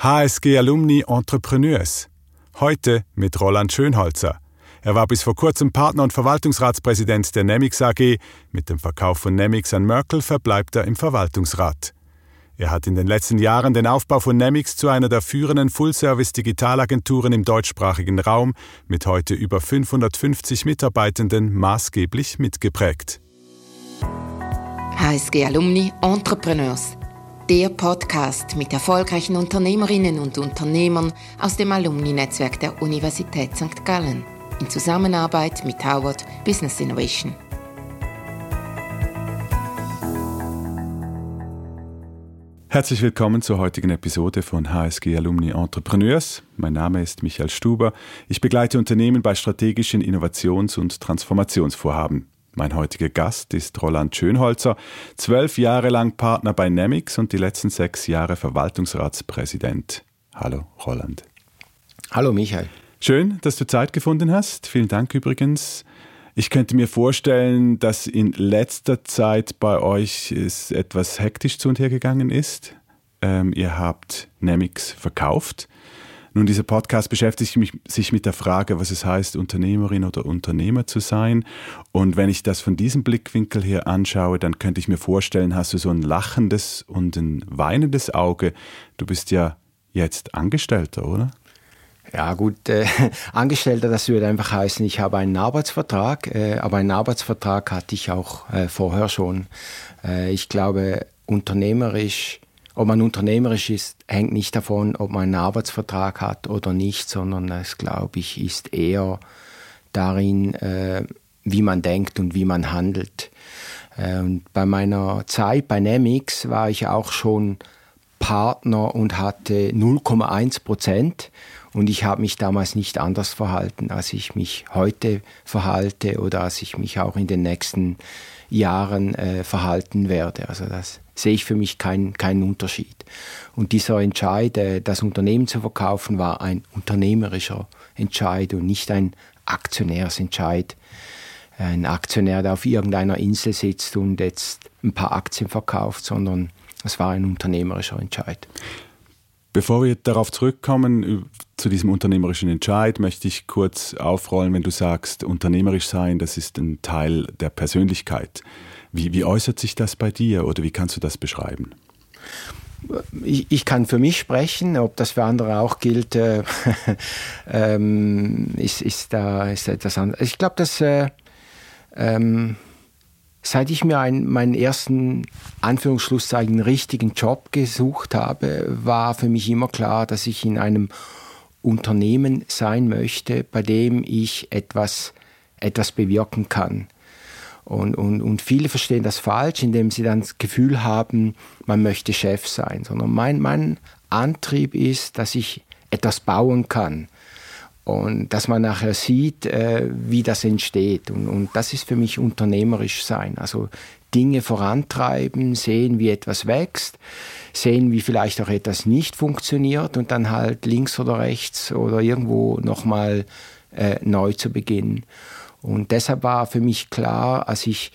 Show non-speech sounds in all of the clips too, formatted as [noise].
HSG Alumni Entrepreneurs. Heute mit Roland Schönholzer. Er war bis vor kurzem Partner und Verwaltungsratspräsident der Nemix AG. Mit dem Verkauf von Nemix an Merkel verbleibt er im Verwaltungsrat. Er hat in den letzten Jahren den Aufbau von Nemix zu einer der führenden Full-Service-Digitalagenturen im deutschsprachigen Raum mit heute über 550 Mitarbeitenden maßgeblich mitgeprägt. HSG Alumni Entrepreneurs der Podcast mit erfolgreichen Unternehmerinnen und Unternehmern aus dem Alumni-Netzwerk der Universität St. Gallen in Zusammenarbeit mit Howard Business Innovation. Herzlich willkommen zur heutigen Episode von HSG Alumni Entrepreneurs. Mein Name ist Michael Stuber. Ich begleite Unternehmen bei strategischen Innovations- und Transformationsvorhaben. Mein heutiger Gast ist Roland Schönholzer, zwölf Jahre lang Partner bei Nemix und die letzten sechs Jahre Verwaltungsratspräsident. Hallo, Roland. Hallo, Michael. Schön, dass du Zeit gefunden hast. Vielen Dank übrigens. Ich könnte mir vorstellen, dass in letzter Zeit bei euch es etwas hektisch zu und her gegangen ist. Ähm, ihr habt Nemix verkauft. Nun, dieser Podcast beschäftigt sich mit der Frage, was es heißt, Unternehmerin oder Unternehmer zu sein. Und wenn ich das von diesem Blickwinkel her anschaue, dann könnte ich mir vorstellen, hast du so ein lachendes und ein weinendes Auge. Du bist ja jetzt Angestellter, oder? Ja gut, äh, [laughs] Angestellter, das würde einfach heißen, ich habe einen Arbeitsvertrag, äh, aber einen Arbeitsvertrag hatte ich auch äh, vorher schon. Äh, ich glaube, unternehmerisch ob man unternehmerisch ist, hängt nicht davon, ob man einen Arbeitsvertrag hat oder nicht, sondern es, glaube ich, ist eher darin, äh, wie man denkt und wie man handelt. Äh, und bei meiner Zeit bei Nemix war ich auch schon Partner und hatte 0,1 Prozent. Und ich habe mich damals nicht anders verhalten, als ich mich heute verhalte oder als ich mich auch in den nächsten Jahren äh, verhalten werde. Also das sehe ich für mich keinen keinen Unterschied. Und dieser Entscheid, äh, das Unternehmen zu verkaufen, war ein unternehmerischer Entscheid und nicht ein Aktionärsentscheid. Ein Aktionär, der auf irgendeiner Insel sitzt und jetzt ein paar Aktien verkauft, sondern es war ein unternehmerischer Entscheid. Bevor wir darauf zurückkommen, zu diesem unternehmerischen Entscheid, möchte ich kurz aufrollen, wenn du sagst, unternehmerisch sein, das ist ein Teil der Persönlichkeit. Wie, wie äußert sich das bei dir oder wie kannst du das beschreiben? Ich, ich, kann für mich sprechen, ob das für andere auch gilt, äh, [laughs] ähm, ist, ist, da, ist etwas anderes. Ich glaube, dass äh, ähm, seit ich mir einen, meinen ersten Anführungsschlusszeichen richtigen Job gesucht habe, war für mich immer klar, dass ich in einem Unternehmen sein möchte, bei dem ich etwas, etwas bewirken kann. Und, und, und viele verstehen das falsch, indem sie dann das Gefühl haben, man möchte Chef sein. Sondern mein, mein Antrieb ist, dass ich etwas bauen kann. Und dass man nachher sieht, äh, wie das entsteht. Und, und das ist für mich unternehmerisch sein. Also Dinge vorantreiben, sehen, wie etwas wächst, sehen, wie vielleicht auch etwas nicht funktioniert und dann halt links oder rechts oder irgendwo nochmal äh, neu zu beginnen. Und deshalb war für mich klar, als ich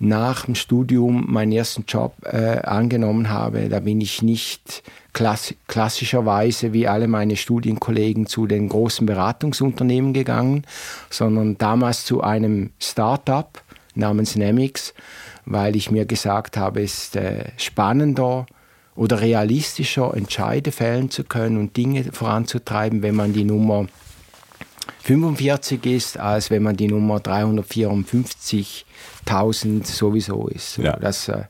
nach dem Studium meinen ersten Job äh, angenommen habe, da bin ich nicht klass klassischerweise wie alle meine Studienkollegen zu den großen Beratungsunternehmen gegangen, sondern damals zu einem Startup namens Nemix, weil ich mir gesagt habe, es ist äh, spannender oder realistischer Entscheide fällen zu können und Dinge voranzutreiben, wenn man die Nummer 45 ist, als wenn man die Nummer 354.000 sowieso ist. Ja. Das, äh,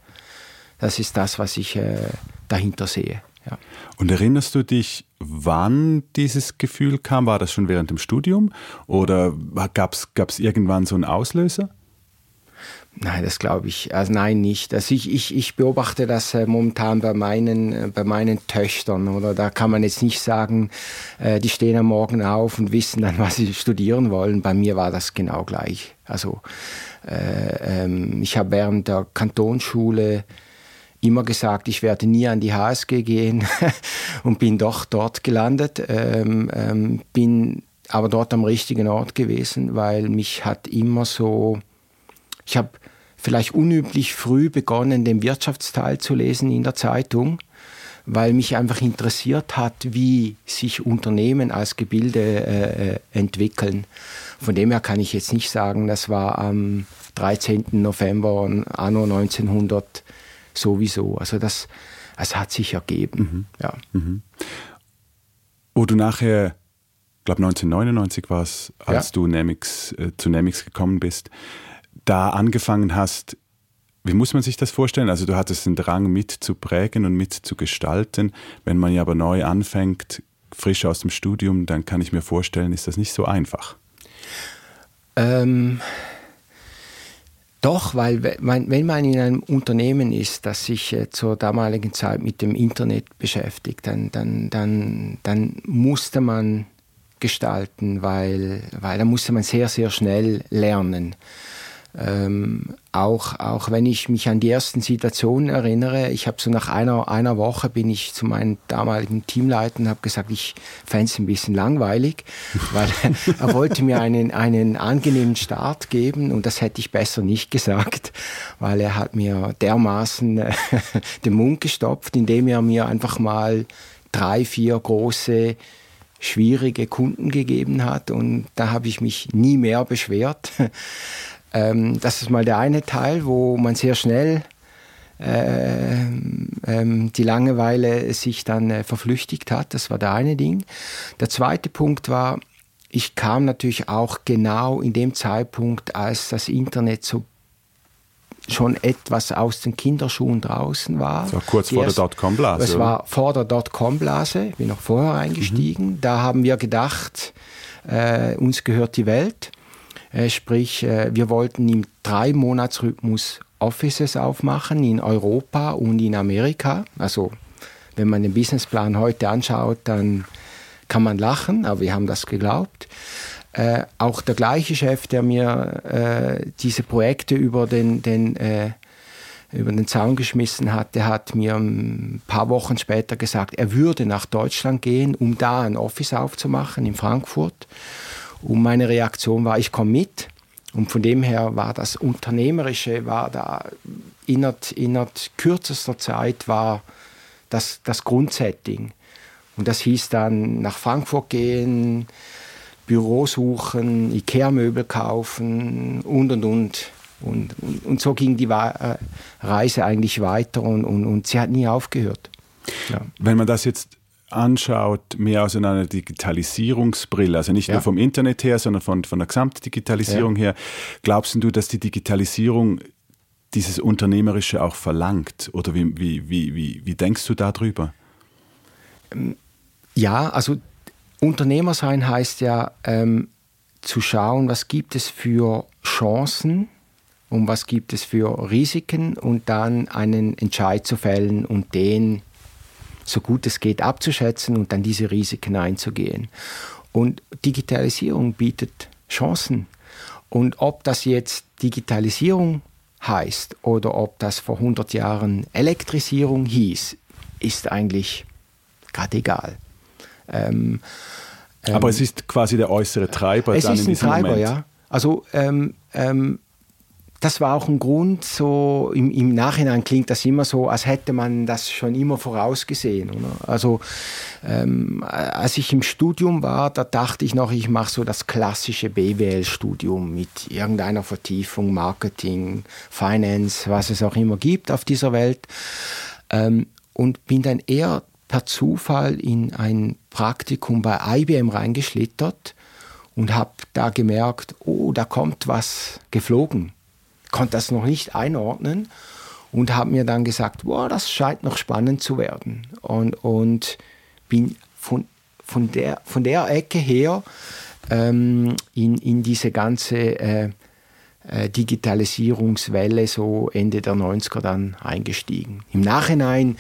das ist das, was ich äh, dahinter sehe. Ja. Und erinnerst du dich, wann dieses Gefühl kam? War das schon während dem Studium oder gab es irgendwann so einen Auslöser? Nein, das glaube ich. Also nein, nicht. Also ich, ich, ich beobachte das äh, momentan bei meinen, äh, bei meinen Töchtern. Oder da kann man jetzt nicht sagen, äh, die stehen am Morgen auf und wissen dann, [laughs] was sie studieren wollen. Bei mir war das genau gleich. Also äh, ähm, ich habe während der Kantonsschule immer gesagt, ich werde nie an die HSG gehen [laughs] und bin doch dort gelandet. Ähm, ähm, bin aber dort am richtigen Ort gewesen, weil mich hat immer so ich habe vielleicht unüblich früh begonnen, den Wirtschaftsteil zu lesen in der Zeitung, weil mich einfach interessiert hat, wie sich Unternehmen als Gebilde äh, entwickeln. Von dem her kann ich jetzt nicht sagen, das war am 13. November anno 1900 sowieso. Also das, das hat sich ergeben. Mhm. Ja. Mhm. Wo du nachher, ich glaube 1999 war es, als ja. du Nemix, äh, zu Nemix gekommen bist, da angefangen hast, wie muss man sich das vorstellen? Also du hattest den Drang mit zu prägen und mit zu gestalten. Wenn man ja aber neu anfängt, frisch aus dem Studium, dann kann ich mir vorstellen, ist das nicht so einfach. Ähm, doch, weil wenn man in einem Unternehmen ist, das sich äh, zur damaligen Zeit mit dem Internet beschäftigt, dann, dann, dann, dann musste man gestalten, weil, weil da musste man sehr, sehr schnell lernen. Ähm, auch, auch wenn ich mich an die ersten Situationen erinnere, ich habe so nach einer, einer Woche bin ich zu meinem damaligen Teamleiter und habe gesagt, ich fände es ein bisschen langweilig, weil [laughs] er wollte mir einen, einen angenehmen Start geben und das hätte ich besser nicht gesagt, weil er hat mir dermaßen äh, [laughs] den Mund gestopft, indem er mir einfach mal drei, vier große schwierige Kunden gegeben hat und da habe ich mich nie mehr beschwert. Ähm, das ist mal der eine Teil, wo man sehr schnell äh, ähm, die Langeweile sich dann äh, verflüchtigt hat. Das war der eine Ding. Der zweite Punkt war, ich kam natürlich auch genau in dem Zeitpunkt, als das Internet so schon etwas aus den Kinderschuhen draußen war. Das war kurz vor der Dotcom-Blase. Das war vor der Dotcom-Blase, bin noch vorher eingestiegen. Mhm. Da haben wir gedacht, äh, uns gehört die Welt. Äh, sprich, äh, wir wollten im Drei-Monats-Rhythmus Offices aufmachen in Europa und in Amerika. Also wenn man den Businessplan heute anschaut, dann kann man lachen, aber wir haben das geglaubt. Äh, auch der gleiche Chef, der mir äh, diese Projekte über den, den, äh, über den Zaun geschmissen hat, der hat mir ein paar Wochen später gesagt, er würde nach Deutschland gehen, um da ein Office aufzumachen in Frankfurt. Und meine Reaktion war, ich komme mit. Und von dem her war das Unternehmerische, war da innerhalb, innerhalb kürzester Zeit war das, das Grundsetting. Und das hieß dann nach Frankfurt gehen, Büro suchen, Ikea-Möbel kaufen und und und. Und, und, und so ging die äh, Reise eigentlich weiter und, und, und sie hat nie aufgehört. Ja. Wenn man das jetzt anschaut, mehr aus einer Digitalisierungsbrille, also nicht ja. nur vom Internet her, sondern von, von der Gesamtdigitalisierung ja. her, glaubst du, dass die Digitalisierung dieses Unternehmerische auch verlangt? Oder wie, wie, wie, wie, wie denkst du darüber? Ähm, ja, also Unternehmer sein heißt ja ähm, zu schauen, was gibt es für Chancen und was gibt es für Risiken und dann einen Entscheid zu fällen und den so gut es geht abzuschätzen und dann diese Risiken einzugehen. Und Digitalisierung bietet Chancen. Und ob das jetzt Digitalisierung heißt oder ob das vor 100 Jahren Elektrisierung hieß, ist eigentlich gerade egal. Ähm, Aber ähm, es ist quasi der äußere Treiber. Es dann ist in ein Treiber, Moment. ja. Also ähm, ähm, das war auch ein Grund, so im, im, Nachhinein klingt das immer so, als hätte man das schon immer vorausgesehen. Oder? Also ähm, als ich im Studium war, da dachte ich noch, ich mache so das klassische BWL-Studium mit irgendeiner Vertiefung, Marketing, Finance, was es auch immer gibt auf dieser Welt. Ähm, und bin dann eher per Zufall in ein Praktikum bei IBM reingeschlittert und habe da gemerkt, oh, da kommt was geflogen konnte das noch nicht einordnen und habe mir dann gesagt, boah, das scheint noch spannend zu werden. Und, und bin von, von, der, von der Ecke her ähm, in, in diese ganze äh, äh, Digitalisierungswelle so Ende der 90er dann eingestiegen. Im Nachhinein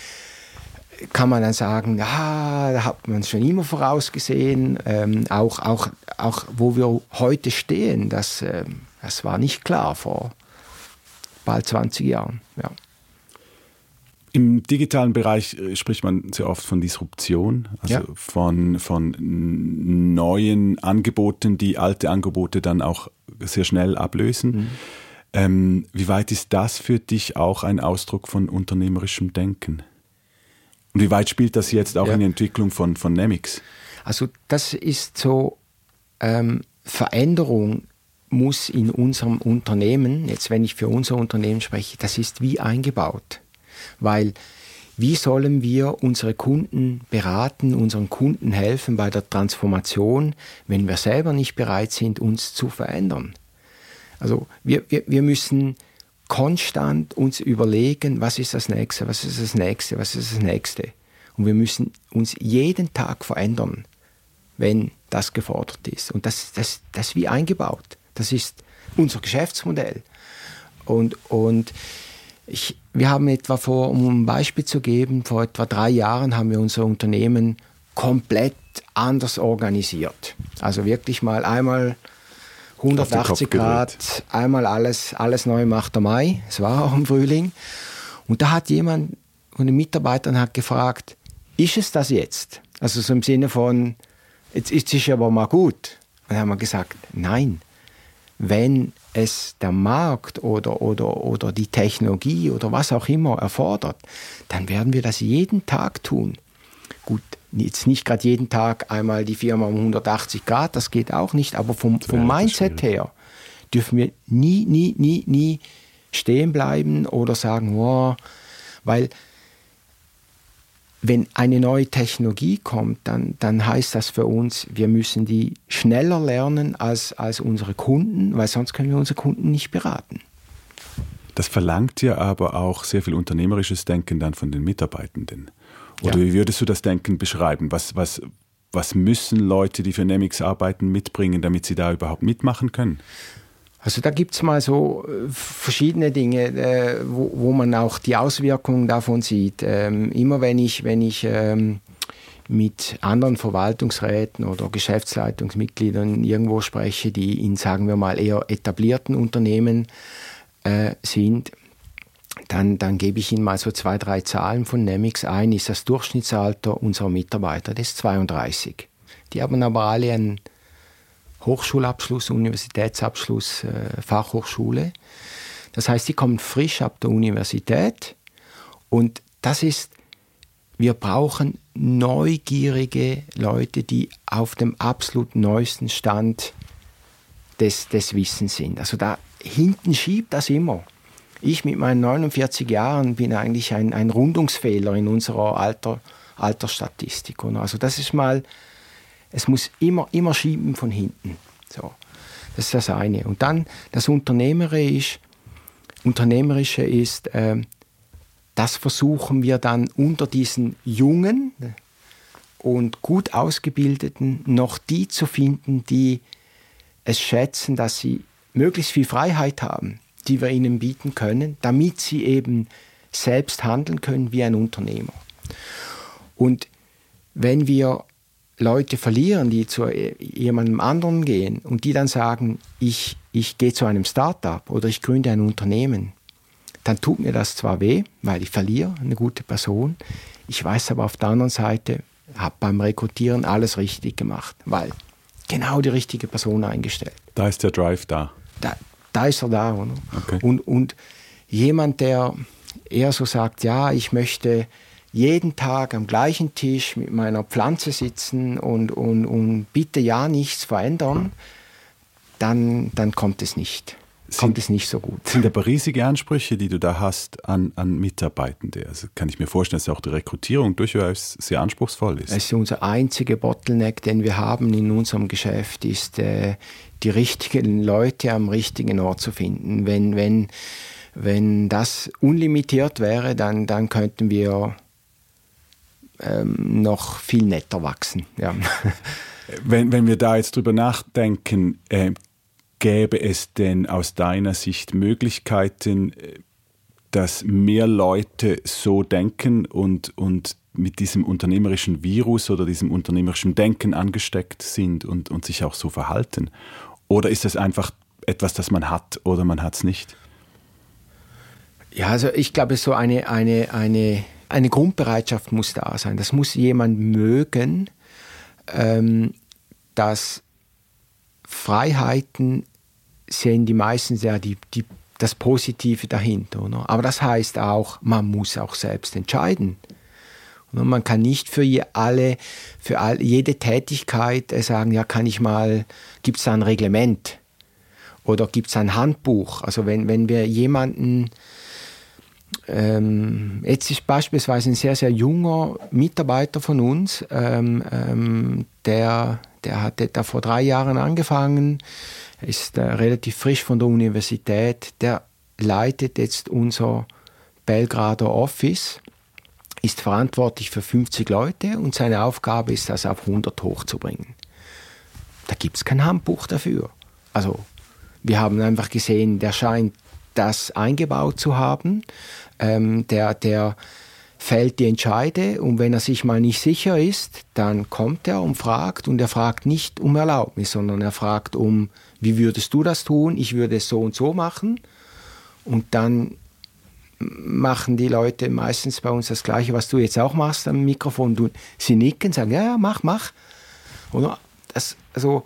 kann man dann sagen, ja, da hat man es schon immer vorausgesehen, ähm, auch, auch, auch wo wir heute stehen, das, äh, das war nicht klar vor bald 20 Jahren. Ja. Im digitalen Bereich äh, spricht man sehr oft von Disruption, also ja. von, von neuen Angeboten, die alte Angebote dann auch sehr schnell ablösen. Mhm. Ähm, wie weit ist das für dich auch ein Ausdruck von unternehmerischem Denken? Und wie weit spielt das jetzt auch ja. in die Entwicklung von, von Nemix? Also das ist so, ähm, Veränderung muss in unserem Unternehmen, jetzt wenn ich für unser Unternehmen spreche, das ist wie eingebaut. Weil wie sollen wir unsere Kunden beraten, unseren Kunden helfen bei der Transformation, wenn wir selber nicht bereit sind, uns zu verändern? Also wir, wir, wir müssen konstant uns überlegen, was ist das nächste, was ist das nächste, was ist das nächste. Und wir müssen uns jeden Tag verändern, wenn das gefordert ist. Und das, das, das wie eingebaut. Das ist unser Geschäftsmodell. Und, und ich, wir haben etwa vor, um ein Beispiel zu geben, vor etwa drei Jahren haben wir unser Unternehmen komplett anders organisiert. Also wirklich mal einmal 180 Grad, einmal alles, alles neu macht der Mai. Es war auch im Frühling. Und da hat jemand von den Mitarbeitern hat gefragt, ist es das jetzt? Also so im Sinne von, jetzt ist es aber mal gut. Und dann haben wir gesagt, nein, wenn es der Markt oder, oder, oder die Technologie oder was auch immer erfordert, dann werden wir das jeden Tag tun. Gut, jetzt nicht gerade jeden Tag einmal die Firma um 180 Grad, das geht auch nicht, aber vom, vom Mindset her dürfen wir nie, nie, nie, nie stehen bleiben oder sagen, wow, weil wenn eine neue Technologie kommt, dann, dann heißt das für uns, wir müssen die schneller lernen als, als unsere Kunden, weil sonst können wir unsere Kunden nicht beraten. Das verlangt ja aber auch sehr viel unternehmerisches Denken dann von den Mitarbeitenden. Oder ja. wie würdest du das Denken beschreiben? Was, was, was müssen Leute, die für Nemix arbeiten, mitbringen, damit sie da überhaupt mitmachen können? Also da gibt es mal so äh, verschiedene Dinge, äh, wo, wo, man auch die Auswirkungen davon sieht. Ähm, immer wenn ich, wenn ich ähm, mit anderen Verwaltungsräten oder Geschäftsleitungsmitgliedern irgendwo spreche, die in, sagen wir mal, eher etablierten Unternehmen äh, sind, dann, dann gebe ich Ihnen mal so zwei, drei Zahlen von Nemix ein. Ist das Durchschnittsalter unserer Mitarbeiter, das ist 32. Die haben aber alle einen Hochschulabschluss, Universitätsabschluss, äh, Fachhochschule. Das heißt, die kommen frisch ab der Universität und das ist, wir brauchen neugierige Leute, die auf dem absolut neuesten Stand des, des Wissens sind. Also da hinten schiebt das immer. Ich mit meinen 49 Jahren bin eigentlich ein, ein Rundungsfehler in unserer Alter, Altersstatistik. Also das ist mal es muss immer, immer schieben von hinten. So. Das ist das eine. Und dann das Unternehmerische, Unternehmerische ist, äh, das versuchen wir dann unter diesen jungen und gut ausgebildeten noch die zu finden, die es schätzen, dass sie möglichst viel Freiheit haben, die wir ihnen bieten können, damit sie eben selbst handeln können wie ein Unternehmer. Und wenn wir Leute verlieren, die zu jemandem anderen gehen und die dann sagen, ich, ich gehe zu einem Startup oder ich gründe ein Unternehmen, dann tut mir das zwar weh, weil ich verliere eine gute Person. Ich weiß aber auf der anderen Seite, habe beim Rekrutieren alles richtig gemacht, weil genau die richtige Person eingestellt. Da ist der Drive da. Da, da ist er da. Okay. Und, und jemand, der eher so sagt, ja, ich möchte jeden Tag am gleichen Tisch mit meiner Pflanze sitzen und, und, und bitte ja nichts verändern, dann, dann kommt es nicht. Kommt es nicht so gut. Sind aber riesige Ansprüche, die du da hast an, an Mitarbeitende. Also kann ich mir vorstellen, dass auch die Rekrutierung durchaus sehr anspruchsvoll ist. Also unser einziger Bottleneck, den wir haben in unserem Geschäft, ist äh, die richtigen Leute am richtigen Ort zu finden. Wenn, wenn, wenn das unlimitiert wäre, dann, dann könnten wir ähm, noch viel netter wachsen. Ja. Wenn, wenn wir da jetzt drüber nachdenken, äh, gäbe es denn aus deiner Sicht Möglichkeiten, äh, dass mehr Leute so denken und, und mit diesem unternehmerischen Virus oder diesem unternehmerischen Denken angesteckt sind und, und sich auch so verhalten? Oder ist das einfach etwas, das man hat oder man hat es nicht? Ja, also ich glaube, so eine, eine, eine eine Grundbereitschaft muss da sein. Das muss jemand mögen, ähm, dass Freiheiten sehen die meisten sehr die, die, das Positive dahinter. Oder? Aber das heißt auch, man muss auch selbst entscheiden. Man kann nicht für alle, für all, jede Tätigkeit äh, sagen, ja, kann ich mal, gibt es da ein Reglement oder gibt es ein Handbuch? Also wenn, wenn wir jemanden, ähm, jetzt ist beispielsweise ein sehr, sehr junger Mitarbeiter von uns, ähm, ähm, der, der hat da vor drei Jahren angefangen, ist äh, relativ frisch von der Universität, der leitet jetzt unser Belgrader Office ist verantwortlich für 50 Leute und seine Aufgabe ist, das auf 100 hochzubringen. Da gibt es kein Handbuch dafür. Also wir haben einfach gesehen, der scheint das eingebaut zu haben. Ähm, der, der fällt die Entscheide und wenn er sich mal nicht sicher ist, dann kommt er und fragt und er fragt nicht um Erlaubnis, sondern er fragt um, wie würdest du das tun? Ich würde es so und so machen. Und dann machen die Leute meistens bei uns das Gleiche, was du jetzt auch machst am Mikrofon. Du, sie nicken, sagen, ja, ja, mach, mach. Oder das, also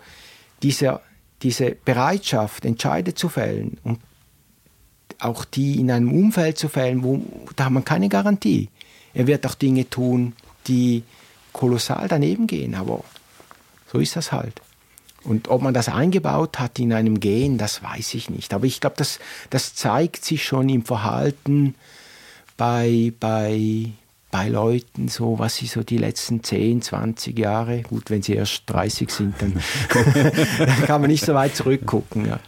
diese, diese Bereitschaft, Entscheide zu fällen und auch die in einem Umfeld zu fällen, wo da hat man keine Garantie. Er wird auch Dinge tun, die kolossal daneben gehen, aber so ist das halt. Und ob man das eingebaut hat in einem Gen, das weiß ich nicht. Aber ich glaube, das, das zeigt sich schon im Verhalten bei, bei, bei Leuten, so was sie so die letzten 10, 20 Jahre, gut, wenn sie erst 30 sind, dann, [laughs] dann kann man nicht so weit zurückgucken. Ja.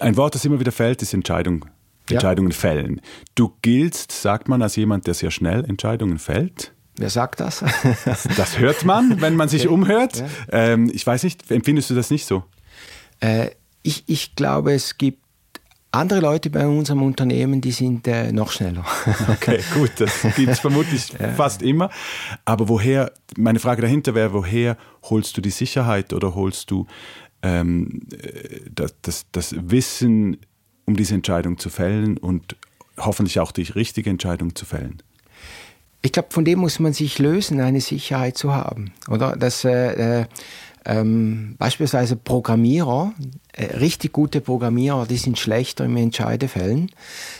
Ein Wort, das immer wieder fällt, ist Entscheidung. Entscheidungen ja. fällen. Du giltst, sagt man, als jemand, der sehr schnell Entscheidungen fällt. Wer sagt das? [laughs] das hört man, wenn man sich umhört. Ja. Ähm, ich weiß nicht, empfindest du das nicht so? Äh, ich, ich glaube, es gibt andere Leute bei unserem Unternehmen, die sind äh, noch schneller. [laughs] okay, gut, das gibt es vermutlich [laughs] ja. fast immer. Aber woher, meine Frage dahinter wäre, woher holst du die Sicherheit oder holst du ähm, äh, das, das, das Wissen, um diese Entscheidung zu fällen und hoffentlich auch die richtige Entscheidung zu fällen? ich glaube, von dem muss man sich lösen, eine Sicherheit zu haben. Oder? Dass äh, äh, ähm, beispielsweise Programmierer, äh, richtig gute Programmierer, die sind schlechter im Entscheidefällen.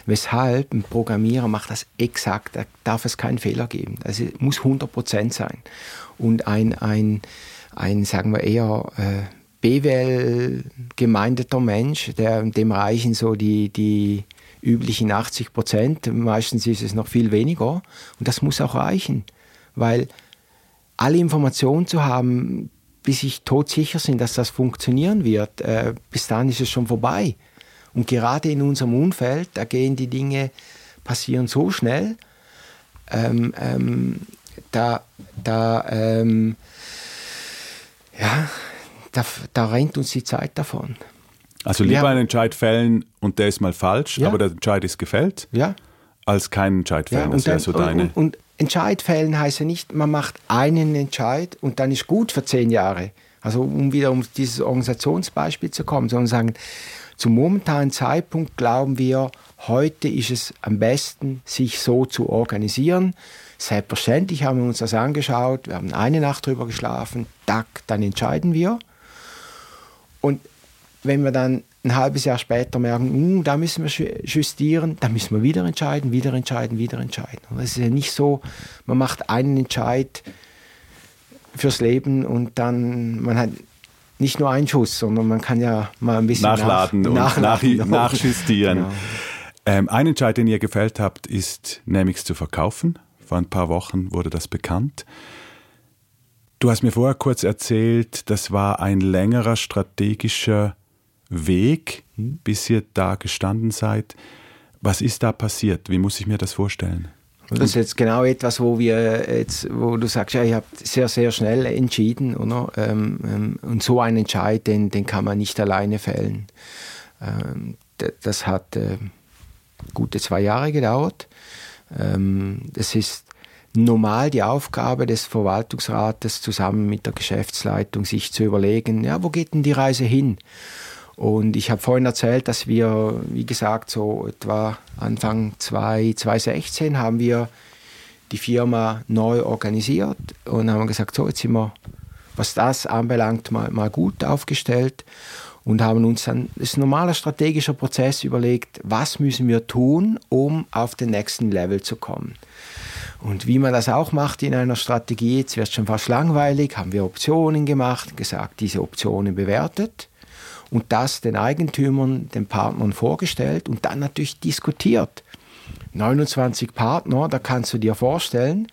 Weshalb ein Programmierer macht das exakt, da darf es keinen Fehler geben. Also muss 100% sein. Und ein, ein, ein sagen wir eher äh, BWL gemeindeter Mensch, der, dem reichen so die, die üblichen 80 Prozent. Meistens ist es noch viel weniger. Und das muss auch reichen, weil alle Informationen zu haben, bis ich todsicher bin, dass das funktionieren wird, äh, bis dann ist es schon vorbei. Und gerade in unserem Umfeld, da gehen die Dinge, passieren so schnell, ähm, ähm, da, da, ähm, ja, da, da rennt uns die Zeit davon. Also lieber einen Entscheid fällen und der ist mal falsch, ja. aber der Entscheid ist gefällt, ja. als keinen Entscheid fällen. Ja, das wäre so deine. Und, und, Entscheid fällen heißt ja nicht, man macht einen Entscheid und dann ist gut für zehn Jahre. Also um wieder um dieses Organisationsbeispiel zu kommen, sondern sagen, zum momentanen Zeitpunkt glauben wir, heute ist es am besten, sich so zu organisieren. Selbstverständlich haben wir uns das angeschaut, wir haben eine Nacht drüber geschlafen, tack, dann entscheiden wir. Und wenn wir dann ein halbes Jahr später merken, uh, da müssen wir justieren, dann müssen wir wieder entscheiden, wieder entscheiden, wieder entscheiden. Und es ist ja nicht so, man macht einen Entscheid fürs Leben und dann, man hat nicht nur einen Schuss, sondern man kann ja mal ein bisschen nachladen nach, und nachladen nach, nachjustieren. Genau. Ähm, ein Entscheid, den ihr gefällt habt, ist Nemix zu verkaufen. Vor ein paar Wochen wurde das bekannt. Du hast mir vorher kurz erzählt, das war ein längerer strategischer Weg, hm? bis ihr da gestanden seid. Was ist da passiert? Wie muss ich mir das vorstellen? Das ist jetzt genau etwas, wo wir jetzt, wo du sagst, ja, ich habe sehr, sehr schnell entschieden, oder? Ähm, ähm, und so einen Entscheid, den, den kann man nicht alleine fällen. Ähm, das hat gute zwei Jahre gedauert. Das ist normal die Aufgabe des Verwaltungsrates zusammen mit der Geschäftsleitung, sich zu überlegen, ja, wo geht denn die Reise hin? Und ich habe vorhin erzählt, dass wir, wie gesagt, so etwa Anfang 2016 haben wir die Firma neu organisiert und haben gesagt, so jetzt sind wir, was das anbelangt, mal, mal gut aufgestellt und haben uns dann, das ist ein normaler strategischer Prozess überlegt, was müssen wir tun, um auf den nächsten Level zu kommen. Und wie man das auch macht in einer Strategie, jetzt wird es schon fast langweilig, haben wir Optionen gemacht, gesagt, diese Optionen bewertet und das den Eigentümern, den Partnern vorgestellt und dann natürlich diskutiert. 29 Partner, da kannst du dir vorstellen.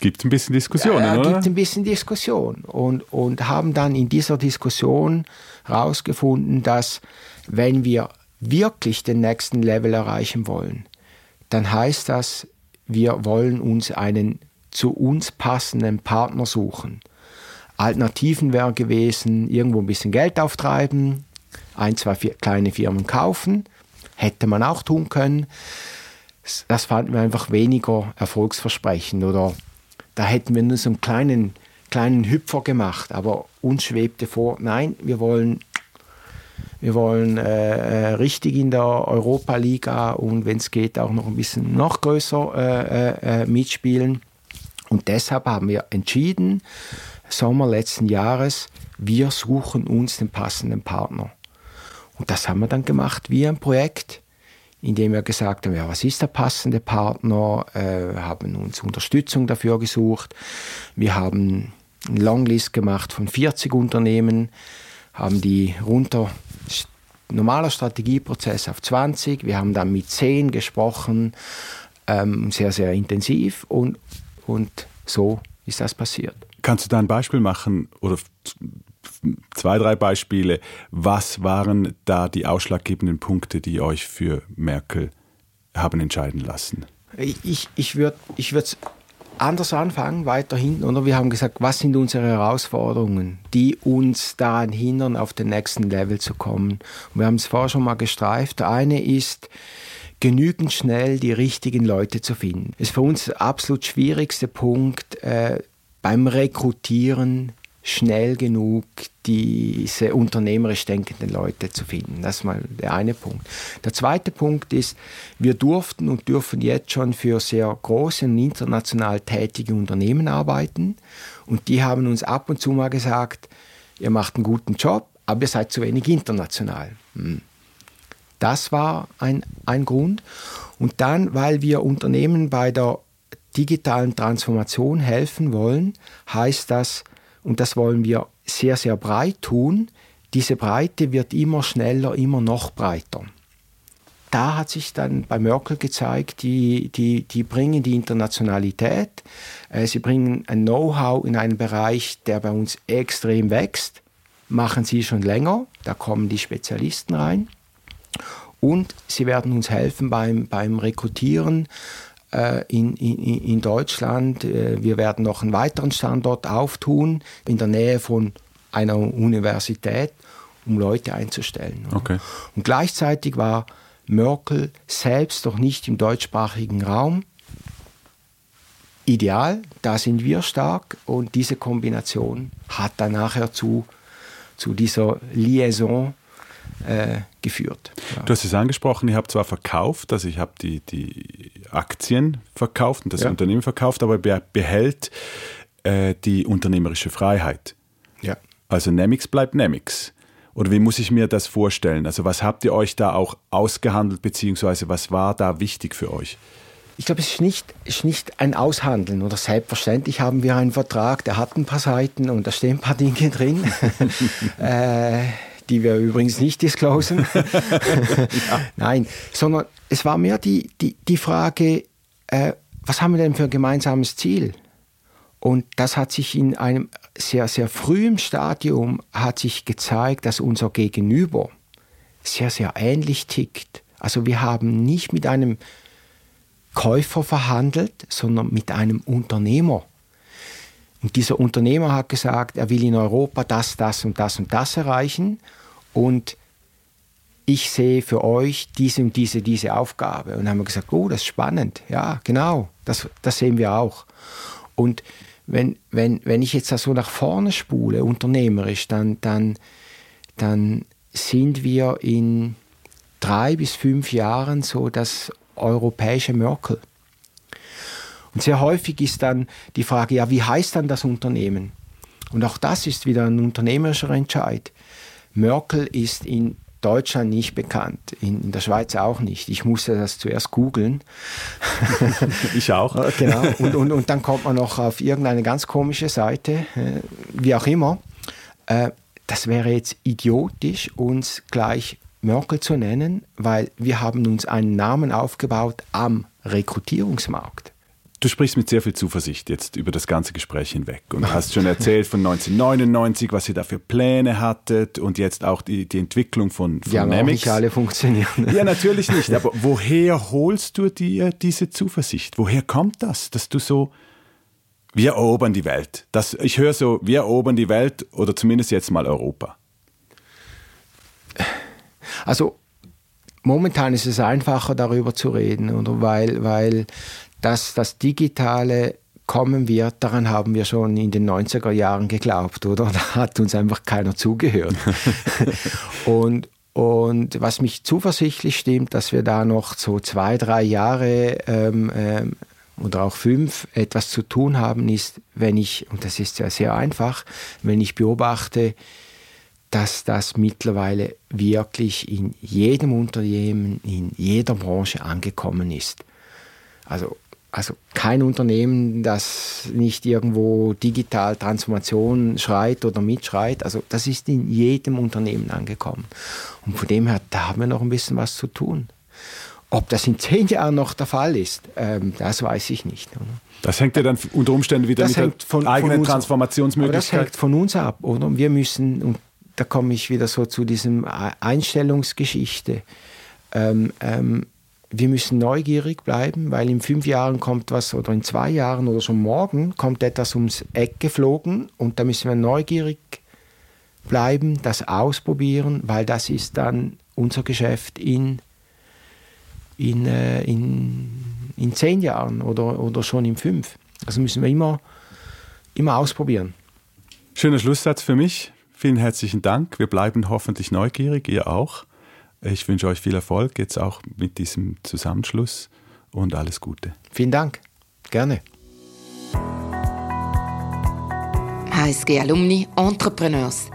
Gibt ein bisschen Diskussion, ja, oder? Gibt ein bisschen Diskussion und, und haben dann in dieser Diskussion herausgefunden, dass wenn wir wirklich den nächsten Level erreichen wollen, dann heißt das, wir wollen uns einen zu uns passenden Partner suchen. Alternativen wäre gewesen, irgendwo ein bisschen Geld auftreiben, ein, zwei kleine Firmen kaufen. Hätte man auch tun können. Das fanden wir einfach weniger erfolgsversprechend. Oder da hätten wir nur so einen kleinen, kleinen Hüpfer gemacht. Aber uns schwebte vor, nein, wir wollen wir wollen äh, äh, richtig in der Europa-Liga und wenn es geht auch noch ein bisschen noch größer äh, äh, äh, mitspielen. Und deshalb haben wir entschieden, Sommer letzten Jahres, wir suchen uns den passenden Partner. Und das haben wir dann gemacht wie ein Projekt, in dem wir gesagt haben, ja, was ist der passende Partner, äh, haben uns Unterstützung dafür gesucht. Wir haben eine Longlist gemacht von 40 Unternehmen, haben die runter normaler Strategieprozess auf 20. Wir haben dann mit 10 gesprochen, ähm, sehr, sehr intensiv und, und so ist das passiert. Kannst du da ein Beispiel machen oder zwei, drei Beispiele? Was waren da die ausschlaggebenden Punkte, die euch für Merkel haben entscheiden lassen? Ich, ich würde ich würd anders anfangen, weiter hinten. Oder wir haben gesagt, was sind unsere Herausforderungen, die uns daran hindern, auf den nächsten Level zu kommen. Und wir haben es vorher schon mal gestreift. Eine ist, genügend schnell die richtigen Leute zu finden. Ist für uns der absolut schwierigste Punkt äh, beim Rekrutieren schnell genug diese unternehmerisch denkenden Leute zu finden. Das ist mal der eine Punkt. Der zweite Punkt ist, wir durften und dürfen jetzt schon für sehr große und international tätige Unternehmen arbeiten. Und die haben uns ab und zu mal gesagt, ihr macht einen guten Job, aber ihr seid zu wenig international. Hm. Das war ein, ein Grund. Und dann, weil wir Unternehmen bei der digitalen Transformation helfen wollen, heißt das, und das wollen wir sehr, sehr breit tun, diese Breite wird immer schneller, immer noch breiter. Da hat sich dann bei Merkel gezeigt, die, die, die bringen die Internationalität, äh, sie bringen ein Know-how in einen Bereich, der bei uns extrem wächst, machen sie schon länger, da kommen die Spezialisten rein. Und sie werden uns helfen beim, beim Rekrutieren in, in, in Deutschland. Äh, wir werden noch einen weiteren Standort auftun in der Nähe von einer Universität, um Leute einzustellen. Okay. Und gleichzeitig war Merkel selbst noch nicht im deutschsprachigen Raum. Ideal, da sind wir stark und diese Kombination hat dann nachher zu, zu dieser Liaison äh, geführt. Ja. Du hast es angesprochen, ihr habt zwar verkauft, also ich habe die, die Aktien verkauft und das ja. Unternehmen verkauft, aber behält äh, die unternehmerische Freiheit. Ja. Also Nemix bleibt Nemix. Oder wie muss ich mir das vorstellen? Also was habt ihr euch da auch ausgehandelt, beziehungsweise was war da wichtig für euch? Ich glaube, es ist nicht, ist nicht ein Aushandeln oder selbstverständlich haben wir einen Vertrag, der hat ein paar Seiten und da stehen ein paar Dinge drin. [laughs] äh, die wir übrigens nicht disclosen. [laughs] ja. Nein, sondern es war mehr die, die, die Frage, äh, was haben wir denn für ein gemeinsames Ziel? Und das hat sich in einem sehr, sehr frühen Stadium hat sich gezeigt, dass unser Gegenüber sehr, sehr ähnlich tickt. Also wir haben nicht mit einem Käufer verhandelt, sondern mit einem Unternehmer. Und dieser Unternehmer hat gesagt, er will in Europa das, das und das und das erreichen. Und ich sehe für euch diese und diese, diese Aufgabe. Und dann haben wir gesagt, oh, das ist spannend. Ja, genau, das, das sehen wir auch. Und wenn, wenn, wenn ich jetzt da so nach vorne spule, unternehmerisch, dann, dann, dann sind wir in drei bis fünf Jahren so das europäische Merkel. Und sehr häufig ist dann die Frage, ja, wie heißt dann das Unternehmen? Und auch das ist wieder ein unternehmerischer Entscheid. Merkel ist in Deutschland nicht bekannt, in, in, der Schweiz auch nicht. Ich musste das zuerst googeln. [laughs] ich auch. genau. Und, und, und dann kommt man noch auf irgendeine ganz komische Seite, äh, wie auch immer. Äh, das wäre jetzt idiotisch, uns gleich Merkel zu nennen, weil wir haben uns einen Namen aufgebaut am Rekrutierungsmarkt. Du sprichst mit sehr viel Zuversicht jetzt über das ganze Gespräch hinweg und hast schon erzählt von 1999, was ihr da für Pläne hattet und jetzt auch die, die Entwicklung von, Die haben auch nicht alle funktionieren. Ja, natürlich nicht. Aber woher holst du dir diese Zuversicht? Woher kommt das, dass du so wir erobern die Welt. Das, ich höre so, wir erobern die Welt oder zumindest jetzt mal Europa. Also momentan ist es einfacher darüber zu reden, oder? Weil, weil dass das Digitale kommen wird, daran haben wir schon in den 90er Jahren geglaubt, oder? Da hat uns einfach keiner zugehört. [laughs] und, und was mich zuversichtlich stimmt, dass wir da noch so zwei, drei Jahre ähm, ähm, oder auch fünf etwas zu tun haben, ist, wenn ich, und das ist ja sehr einfach, wenn ich beobachte, dass das mittlerweile wirklich in jedem Unternehmen, in jeder Branche angekommen ist. Also also kein Unternehmen, das nicht irgendwo digital Transformation schreit oder mitschreit. Also das ist in jedem Unternehmen angekommen. Und von dem her, da haben wir noch ein bisschen was zu tun. Ob das in zehn Jahren noch der Fall ist, ähm, das weiß ich nicht. Oder? Das hängt ja dann unter Umständen wieder das mit von, eigenen von Transformationsmöglichkeit. Aber das hängt von uns ab, oder? Wir müssen, und da komme ich wieder so zu diesem Einstellungsgeschichte. Ähm, ähm, wir müssen neugierig bleiben, weil in fünf Jahren kommt was oder in zwei Jahren oder schon morgen kommt etwas ums Eck geflogen und da müssen wir neugierig bleiben, das ausprobieren, weil das ist dann unser Geschäft in, in, äh, in, in zehn Jahren oder, oder schon in fünf. Also müssen wir immer, immer ausprobieren. Schöner Schlusssatz für mich. Vielen herzlichen Dank. Wir bleiben hoffentlich neugierig, ihr auch. Ich wünsche euch viel Erfolg jetzt auch mit diesem Zusammenschluss und alles Gute. Vielen Dank. Gerne. HSG Alumni Entrepreneurs.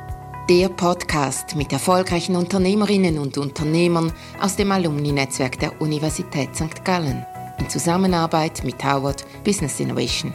Der Podcast mit erfolgreichen Unternehmerinnen und Unternehmern aus dem Alumni-Netzwerk der Universität St. Gallen in Zusammenarbeit mit Howard Business Innovation.